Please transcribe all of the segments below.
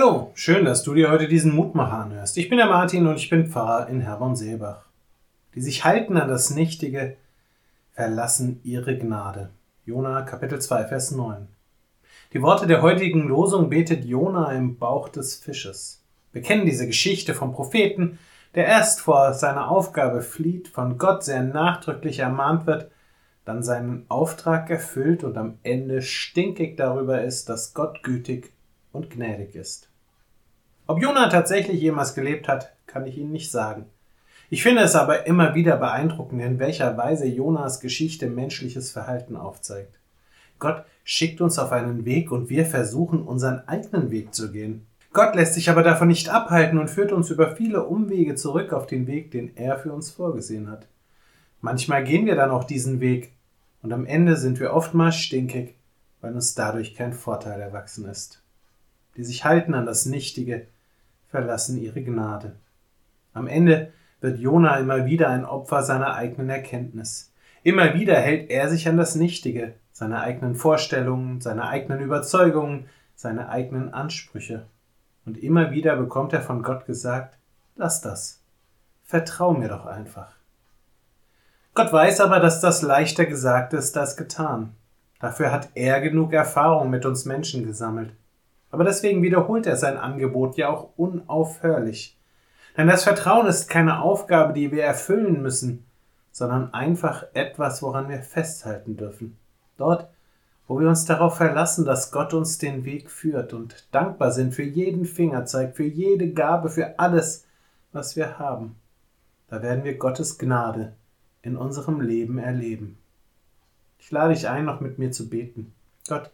Hallo, schön, dass du dir heute diesen Mutmacher anhörst. Ich bin der Martin und ich bin Pfarrer in Herborn-Seebach. Die sich halten an das Nichtige, verlassen ihre Gnade. Jona Kapitel 2, Vers 9. Die Worte der heutigen Losung betet Jona im Bauch des Fisches. Wir kennen diese Geschichte vom Propheten, der erst vor seiner Aufgabe flieht, von Gott sehr nachdrücklich ermahnt wird, dann seinen Auftrag erfüllt und am Ende stinkig darüber ist, dass Gott gütig und gnädig ist. Ob Jona tatsächlich jemals gelebt hat, kann ich Ihnen nicht sagen. Ich finde es aber immer wieder beeindruckend, in welcher Weise Jonas Geschichte menschliches Verhalten aufzeigt. Gott schickt uns auf einen Weg und wir versuchen unseren eigenen Weg zu gehen. Gott lässt sich aber davon nicht abhalten und führt uns über viele Umwege zurück auf den Weg, den er für uns vorgesehen hat. Manchmal gehen wir dann auch diesen Weg und am Ende sind wir oftmals stinkig, weil uns dadurch kein Vorteil erwachsen ist die sich halten an das Nichtige, verlassen ihre Gnade. Am Ende wird Jona immer wieder ein Opfer seiner eigenen Erkenntnis. Immer wieder hält er sich an das Nichtige, seine eigenen Vorstellungen, seine eigenen Überzeugungen, seine eigenen Ansprüche. Und immer wieder bekommt er von Gott gesagt, lass das. Vertrau mir doch einfach. Gott weiß aber, dass das leichter gesagt ist als getan. Dafür hat er genug Erfahrung mit uns Menschen gesammelt. Aber deswegen wiederholt er sein Angebot ja auch unaufhörlich. Denn das Vertrauen ist keine Aufgabe, die wir erfüllen müssen, sondern einfach etwas, woran wir festhalten dürfen. Dort, wo wir uns darauf verlassen, dass Gott uns den Weg führt und dankbar sind für jeden Fingerzeig, für jede Gabe, für alles, was wir haben. Da werden wir Gottes Gnade in unserem Leben erleben. Ich lade dich ein, noch mit mir zu beten. Gott,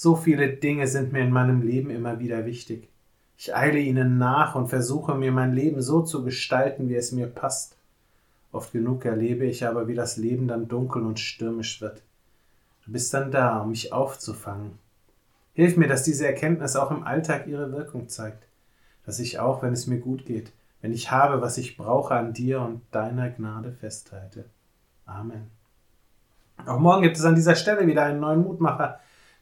so viele Dinge sind mir in meinem Leben immer wieder wichtig. Ich eile ihnen nach und versuche mir mein Leben so zu gestalten, wie es mir passt. Oft genug erlebe ich aber, wie das Leben dann dunkel und stürmisch wird. Du bist dann da, um mich aufzufangen. Hilf mir, dass diese Erkenntnis auch im Alltag ihre Wirkung zeigt, dass ich auch, wenn es mir gut geht, wenn ich habe, was ich brauche, an dir und deiner Gnade festhalte. Amen. Auch morgen gibt es an dieser Stelle wieder einen neuen Mutmacher,